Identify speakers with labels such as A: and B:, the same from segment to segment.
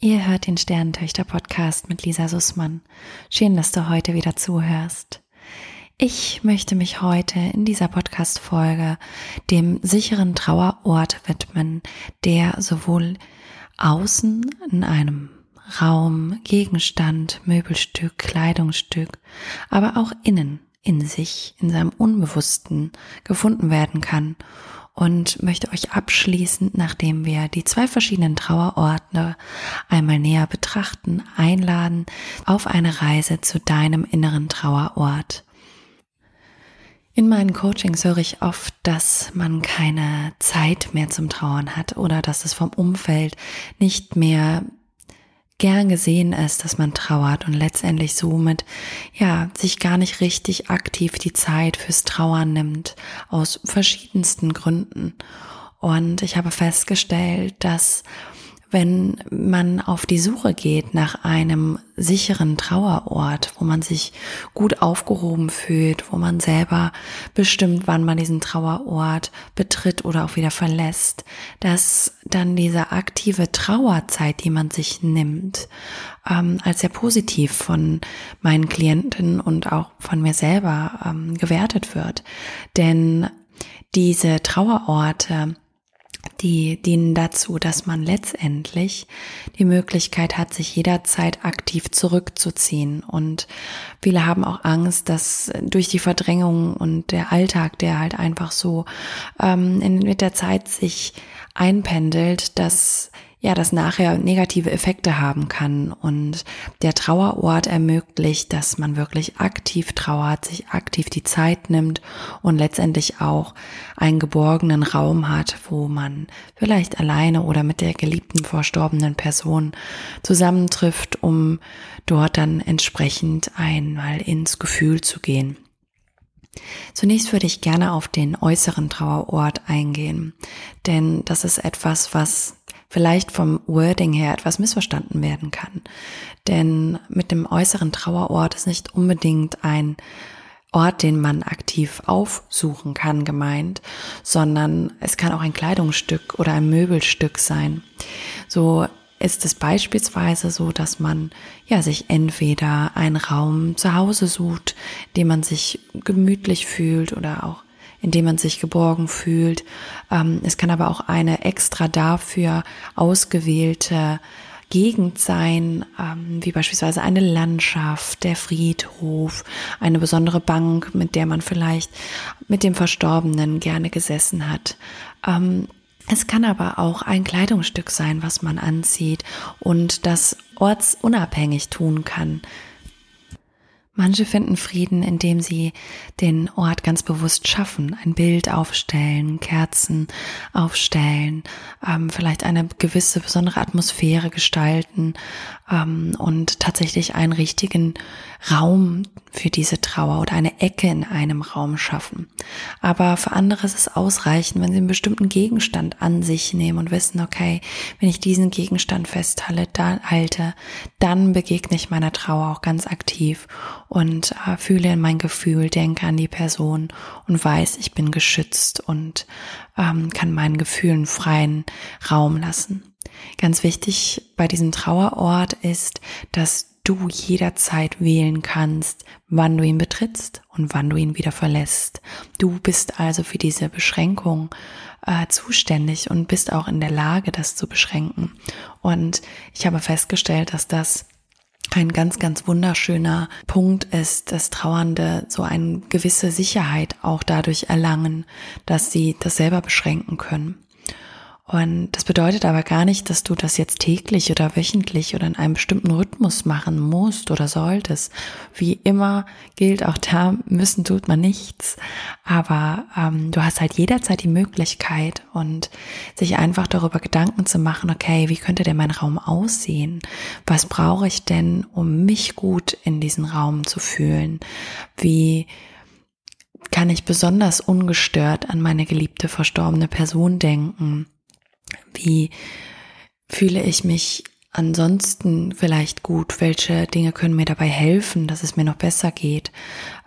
A: Ihr hört den Sternentöchter Podcast mit Lisa Sussmann. Schön, dass du heute wieder zuhörst. Ich möchte mich heute in dieser Podcast Folge dem sicheren Trauerort widmen, der sowohl außen in einem Raum, Gegenstand, Möbelstück, Kleidungsstück, aber auch innen in sich, in seinem Unbewussten gefunden werden kann und möchte euch abschließend, nachdem wir die zwei verschiedenen Trauerorte einmal näher betrachten, einladen auf eine Reise zu deinem inneren Trauerort. In meinen Coachings höre ich oft, dass man keine Zeit mehr zum Trauern hat oder dass es vom Umfeld nicht mehr gern gesehen ist, dass man trauert und letztendlich somit, ja, sich gar nicht richtig aktiv die Zeit fürs Trauern nimmt, aus verschiedensten Gründen. Und ich habe festgestellt, dass wenn man auf die Suche geht nach einem sicheren Trauerort, wo man sich gut aufgehoben fühlt, wo man selber bestimmt, wann man diesen Trauerort betritt oder auch wieder verlässt, dass dann diese aktive Trauerzeit, die man sich nimmt, ähm, als sehr positiv von meinen Klienten und auch von mir selber ähm, gewertet wird. Denn diese Trauerorte, die dienen dazu, dass man letztendlich die Möglichkeit hat, sich jederzeit aktiv zurückzuziehen. Und viele haben auch Angst, dass durch die Verdrängung und der Alltag, der halt einfach so ähm, mit der Zeit sich einpendelt, dass ja, das nachher negative Effekte haben kann. Und der Trauerort ermöglicht, dass man wirklich aktiv trauert, sich aktiv die Zeit nimmt und letztendlich auch einen geborgenen Raum hat, wo man vielleicht alleine oder mit der geliebten verstorbenen Person zusammentrifft, um dort dann entsprechend einmal ins Gefühl zu gehen. Zunächst würde ich gerne auf den äußeren Trauerort eingehen, denn das ist etwas, was vielleicht vom Wording her etwas missverstanden werden kann. Denn mit dem äußeren Trauerort ist nicht unbedingt ein Ort, den man aktiv aufsuchen kann, gemeint, sondern es kann auch ein Kleidungsstück oder ein Möbelstück sein. So ist es beispielsweise so, dass man ja sich entweder einen Raum zu Hause sucht, dem man sich gemütlich fühlt oder auch in dem man sich geborgen fühlt. Ähm, es kann aber auch eine extra dafür ausgewählte Gegend sein, ähm, wie beispielsweise eine Landschaft, der Friedhof, eine besondere Bank, mit der man vielleicht mit dem Verstorbenen gerne gesessen hat. Ähm, es kann aber auch ein Kleidungsstück sein, was man anzieht und das ortsunabhängig tun kann. Manche finden Frieden, indem sie den Ort ganz bewusst schaffen, ein Bild aufstellen, Kerzen aufstellen, ähm, vielleicht eine gewisse besondere Atmosphäre gestalten ähm, und tatsächlich einen richtigen Raum für diese Trauer oder eine Ecke in einem Raum schaffen. Aber für andere ist es ausreichend, wenn sie einen bestimmten Gegenstand an sich nehmen und wissen, okay, wenn ich diesen Gegenstand festhalte, da halte, dann begegne ich meiner Trauer auch ganz aktiv und äh, fühle in mein Gefühl, denke an die Person und weiß, ich bin geschützt und ähm, kann meinen Gefühlen freien Raum lassen. Ganz wichtig bei diesem Trauerort ist, dass du jederzeit wählen kannst, wann du ihn betrittst und wann du ihn wieder verlässt. Du bist also für diese Beschränkung äh, zuständig und bist auch in der Lage, das zu beschränken. Und ich habe festgestellt, dass das ein ganz, ganz wunderschöner Punkt ist, dass Trauernde so eine gewisse Sicherheit auch dadurch erlangen, dass sie das selber beschränken können. Und das bedeutet aber gar nicht, dass du das jetzt täglich oder wöchentlich oder in einem bestimmten Rhythmus machen musst oder solltest. Wie immer gilt auch da, müssen tut man nichts. Aber ähm, du hast halt jederzeit die Möglichkeit und sich einfach darüber Gedanken zu machen, okay, wie könnte denn mein Raum aussehen? Was brauche ich denn, um mich gut in diesen Raum zu fühlen? Wie kann ich besonders ungestört an meine geliebte verstorbene Person denken? Wie fühle ich mich ansonsten vielleicht gut? Welche Dinge können mir dabei helfen, dass es mir noch besser geht?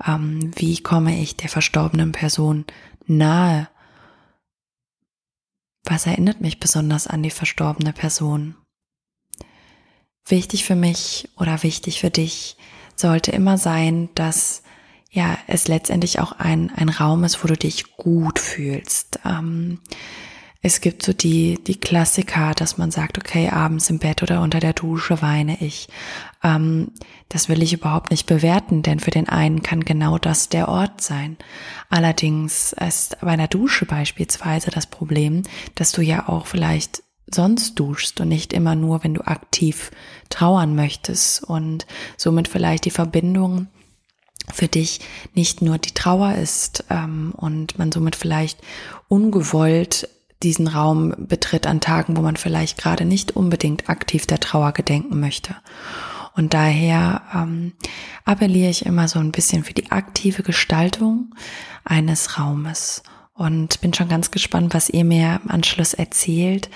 A: Ähm, wie komme ich der verstorbenen Person nahe? Was erinnert mich besonders an die verstorbene Person? wichtig für mich oder wichtig für dich sollte immer sein, dass ja es letztendlich auch ein, ein Raum ist, wo du dich gut fühlst. Ähm, es gibt so die, die Klassiker, dass man sagt, okay, abends im Bett oder unter der Dusche weine ich. Ähm, das will ich überhaupt nicht bewerten, denn für den einen kann genau das der Ort sein. Allerdings ist bei einer Dusche beispielsweise das Problem, dass du ja auch vielleicht sonst duschst und nicht immer nur, wenn du aktiv trauern möchtest und somit vielleicht die Verbindung für dich nicht nur die Trauer ist ähm, und man somit vielleicht ungewollt diesen Raum betritt an Tagen, wo man vielleicht gerade nicht unbedingt aktiv der Trauer gedenken möchte. Und daher ähm, appelliere ich immer so ein bisschen für die aktive Gestaltung eines Raumes und bin schon ganz gespannt, was ihr mir im Anschluss erzählt,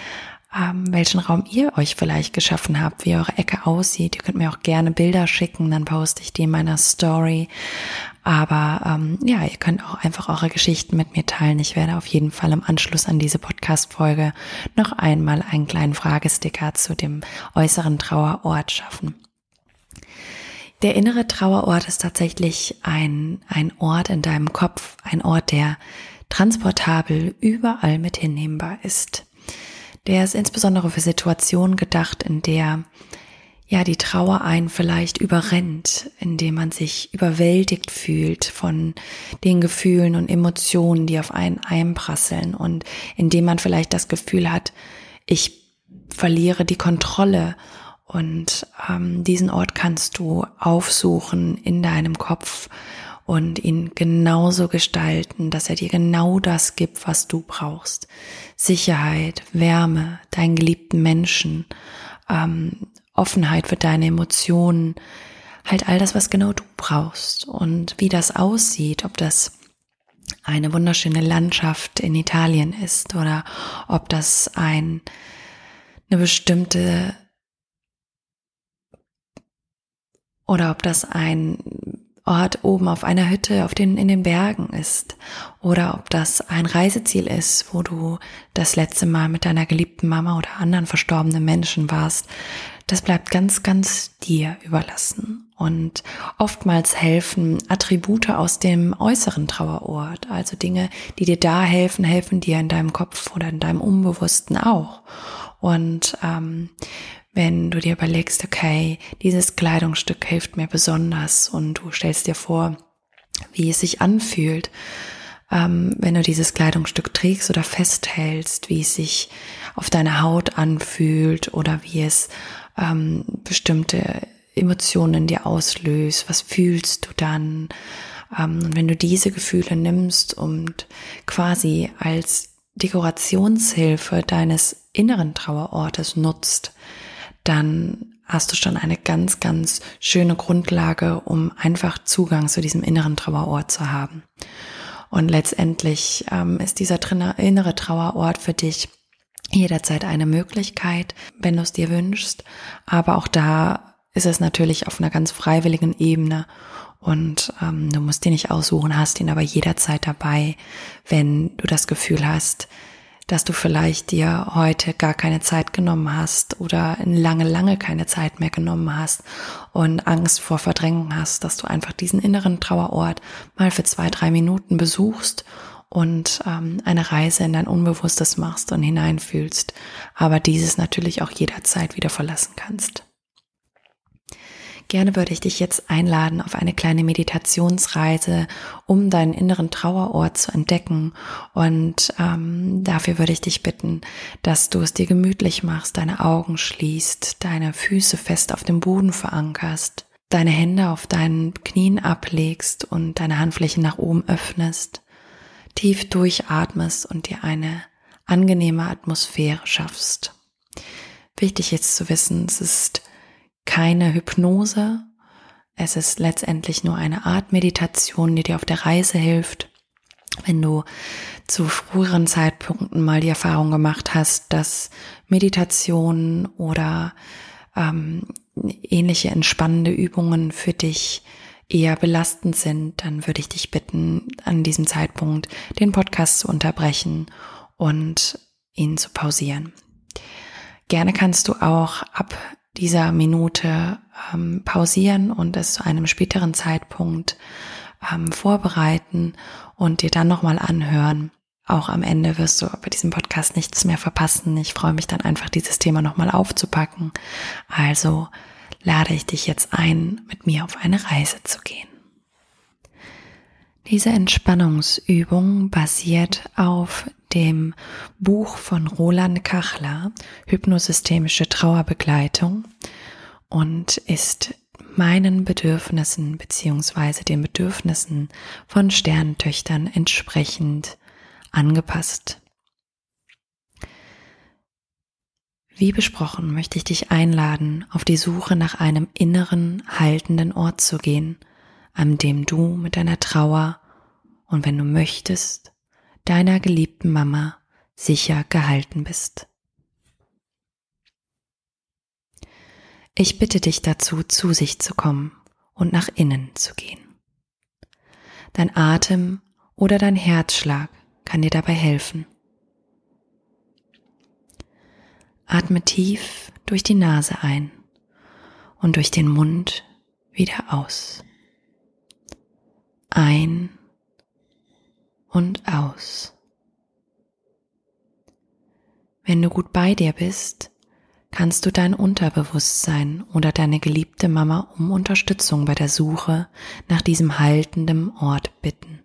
A: ähm, welchen Raum ihr euch vielleicht geschaffen habt, wie eure Ecke aussieht. Ihr könnt mir auch gerne Bilder schicken, dann poste ich die in meiner Story. Aber ähm, ja, ihr könnt auch einfach eure Geschichten mit mir teilen. Ich werde auf jeden Fall im Anschluss an diese Podcast-Folge noch einmal einen kleinen Fragesticker zu dem äußeren Trauerort schaffen. Der innere Trauerort ist tatsächlich ein, ein Ort in deinem Kopf, ein Ort, der transportabel überall mit hinnehmbar ist. Der ist insbesondere für Situationen gedacht, in der ja die Trauer einen vielleicht überrennt, indem man sich überwältigt fühlt von den Gefühlen und Emotionen, die auf einen einprasseln und indem man vielleicht das Gefühl hat, ich verliere die Kontrolle und ähm, diesen Ort kannst du aufsuchen in deinem Kopf und ihn genauso gestalten, dass er dir genau das gibt, was du brauchst. Sicherheit, Wärme, deinen geliebten Menschen, ähm, Offenheit für deine Emotionen, halt all das, was genau du brauchst und wie das aussieht, ob das eine wunderschöne Landschaft in Italien ist oder ob das ein, eine bestimmte oder ob das ein Ort oben auf einer Hütte auf den, in den Bergen ist oder ob das ein Reiseziel ist, wo du das letzte Mal mit deiner geliebten Mama oder anderen verstorbenen Menschen warst. Das bleibt ganz, ganz dir überlassen. Und oftmals helfen Attribute aus dem äußeren Trauerort, also Dinge, die dir da helfen, helfen dir in deinem Kopf oder in deinem Unbewussten auch. Und ähm, wenn du dir überlegst, okay, dieses Kleidungsstück hilft mir besonders und du stellst dir vor, wie es sich anfühlt, ähm, wenn du dieses Kleidungsstück trägst oder festhältst, wie es sich auf deiner Haut anfühlt oder wie es ähm, bestimmte Emotionen in dir auslöst, was fühlst du dann? Ähm, und wenn du diese Gefühle nimmst und quasi als Dekorationshilfe deines inneren Trauerortes nutzt, dann hast du schon eine ganz, ganz schöne Grundlage, um einfach Zugang zu diesem inneren Trauerort zu haben. Und letztendlich ähm, ist dieser innere Trauerort für dich jederzeit eine Möglichkeit, wenn du es dir wünschst. Aber auch da ist es natürlich auf einer ganz freiwilligen Ebene und ähm, du musst ihn nicht aussuchen, hast ihn aber jederzeit dabei, wenn du das Gefühl hast, dass du vielleicht dir heute gar keine Zeit genommen hast oder lange, lange keine Zeit mehr genommen hast und Angst vor Verdrängung hast, dass du einfach diesen inneren Trauerort mal für zwei, drei Minuten besuchst und ähm, eine Reise in dein Unbewusstes machst und hineinfühlst, aber dieses natürlich auch jederzeit wieder verlassen kannst. Gerne würde ich dich jetzt einladen auf eine kleine Meditationsreise, um deinen inneren Trauerort zu entdecken. Und ähm, dafür würde ich dich bitten, dass du es dir gemütlich machst, deine Augen schließt, deine Füße fest auf dem Boden verankerst, deine Hände auf deinen Knien ablegst und deine Handflächen nach oben öffnest, tief durchatmest und dir eine angenehme Atmosphäre schaffst. Wichtig jetzt zu wissen, es ist keine Hypnose. Es ist letztendlich nur eine Art Meditation, die dir auf der Reise hilft. Wenn du zu früheren Zeitpunkten mal die Erfahrung gemacht hast, dass Meditation oder ähm, ähnliche entspannende Übungen für dich eher belastend sind, dann würde ich dich bitten, an diesem Zeitpunkt den Podcast zu unterbrechen und ihn zu pausieren. Gerne kannst du auch ab dieser Minute ähm, pausieren und es zu einem späteren Zeitpunkt ähm, vorbereiten und dir dann nochmal anhören. Auch am Ende wirst du bei diesem Podcast nichts mehr verpassen. Ich freue mich dann einfach, dieses Thema nochmal aufzupacken. Also lade ich dich jetzt ein, mit mir auf eine Reise zu gehen. Diese Entspannungsübung basiert auf dem Buch von Roland Kachler, Hypnosystemische Trauerbegleitung und ist meinen Bedürfnissen beziehungsweise den Bedürfnissen von Sternentöchtern entsprechend angepasst. Wie besprochen möchte ich dich einladen, auf die Suche nach einem inneren, haltenden Ort zu gehen, an dem du mit deiner Trauer und wenn du möchtest, deiner geliebten Mama sicher gehalten bist. Ich bitte dich dazu, zu sich zu kommen und nach innen zu gehen. Dein Atem oder dein Herzschlag kann dir dabei helfen. Atme tief durch die Nase ein und durch den Mund wieder aus. Ein und aus. Wenn du gut bei dir bist, kannst du dein Unterbewusstsein oder deine geliebte Mama um Unterstützung bei der Suche nach diesem haltenden Ort bitten.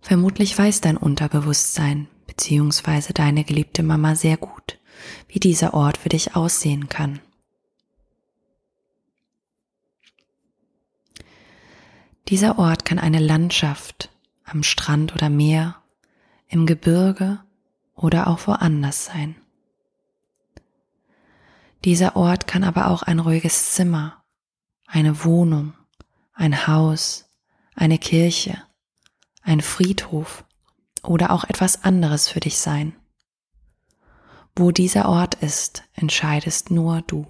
A: Vermutlich weiß dein Unterbewusstsein bzw. deine geliebte Mama sehr gut, wie dieser Ort für dich aussehen kann. Dieser Ort kann eine Landschaft am Strand oder Meer, im Gebirge oder auch woanders sein. Dieser Ort kann aber auch ein ruhiges Zimmer, eine Wohnung, ein Haus, eine Kirche, ein Friedhof oder auch etwas anderes für dich sein. Wo dieser Ort ist, entscheidest nur du.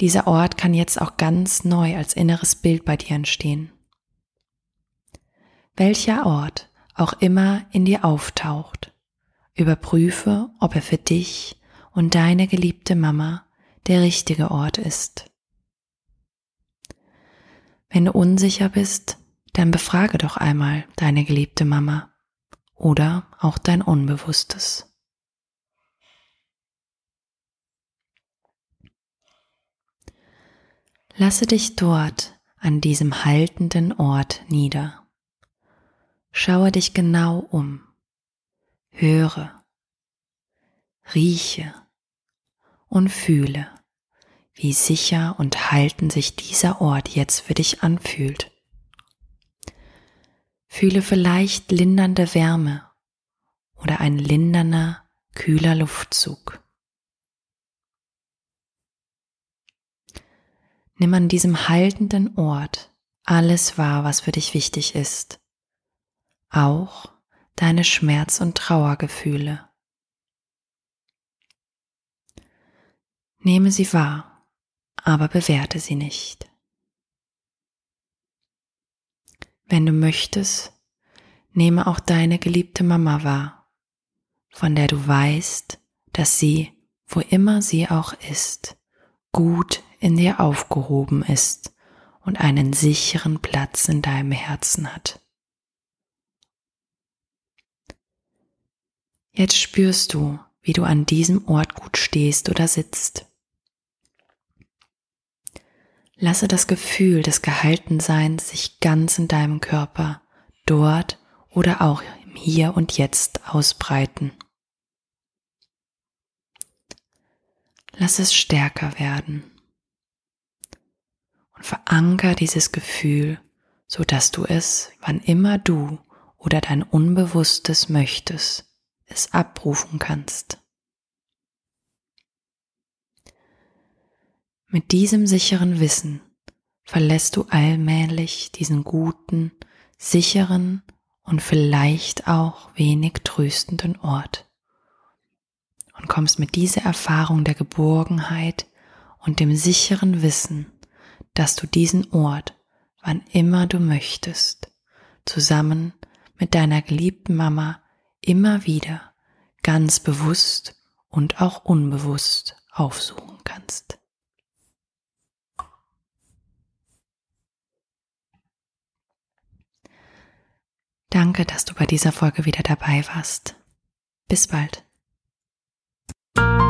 A: Dieser Ort kann jetzt auch ganz neu als inneres Bild bei dir entstehen. Welcher Ort auch immer in dir auftaucht. Überprüfe, ob er für dich und deine geliebte Mama der richtige Ort ist. Wenn du unsicher bist, dann befrage doch einmal deine geliebte Mama oder auch dein Unbewusstes. Lasse dich dort an diesem haltenden Ort nieder. Schaue dich genau um, höre, rieche und fühle, wie sicher und halten sich dieser Ort jetzt für dich anfühlt. Fühle vielleicht lindernde Wärme oder ein lindernder, kühler Luftzug. Nimm an diesem haltenden Ort alles wahr, was für dich wichtig ist auch deine Schmerz- und Trauergefühle. Nehme sie wahr, aber bewerte sie nicht. Wenn du möchtest, nehme auch deine geliebte Mama wahr, von der du weißt, dass sie, wo immer sie auch ist, gut in dir aufgehoben ist und einen sicheren Platz in deinem Herzen hat. Jetzt spürst du, wie du an diesem Ort gut stehst oder sitzt. Lasse das Gefühl des Gehaltenseins sich ganz in deinem Körper, dort oder auch im Hier und Jetzt ausbreiten. Lass es stärker werden und veranker dieses Gefühl, so dass du es, wann immer du oder dein Unbewusstes möchtest, es abrufen kannst. Mit diesem sicheren Wissen verlässt du allmählich diesen guten, sicheren und vielleicht auch wenig tröstenden Ort und kommst mit dieser Erfahrung der Geborgenheit und dem sicheren Wissen, dass du diesen Ort, wann immer du möchtest, zusammen mit deiner geliebten Mama immer wieder ganz bewusst und auch unbewusst aufsuchen kannst. Danke, dass du bei dieser Folge wieder dabei warst. Bis bald. thank you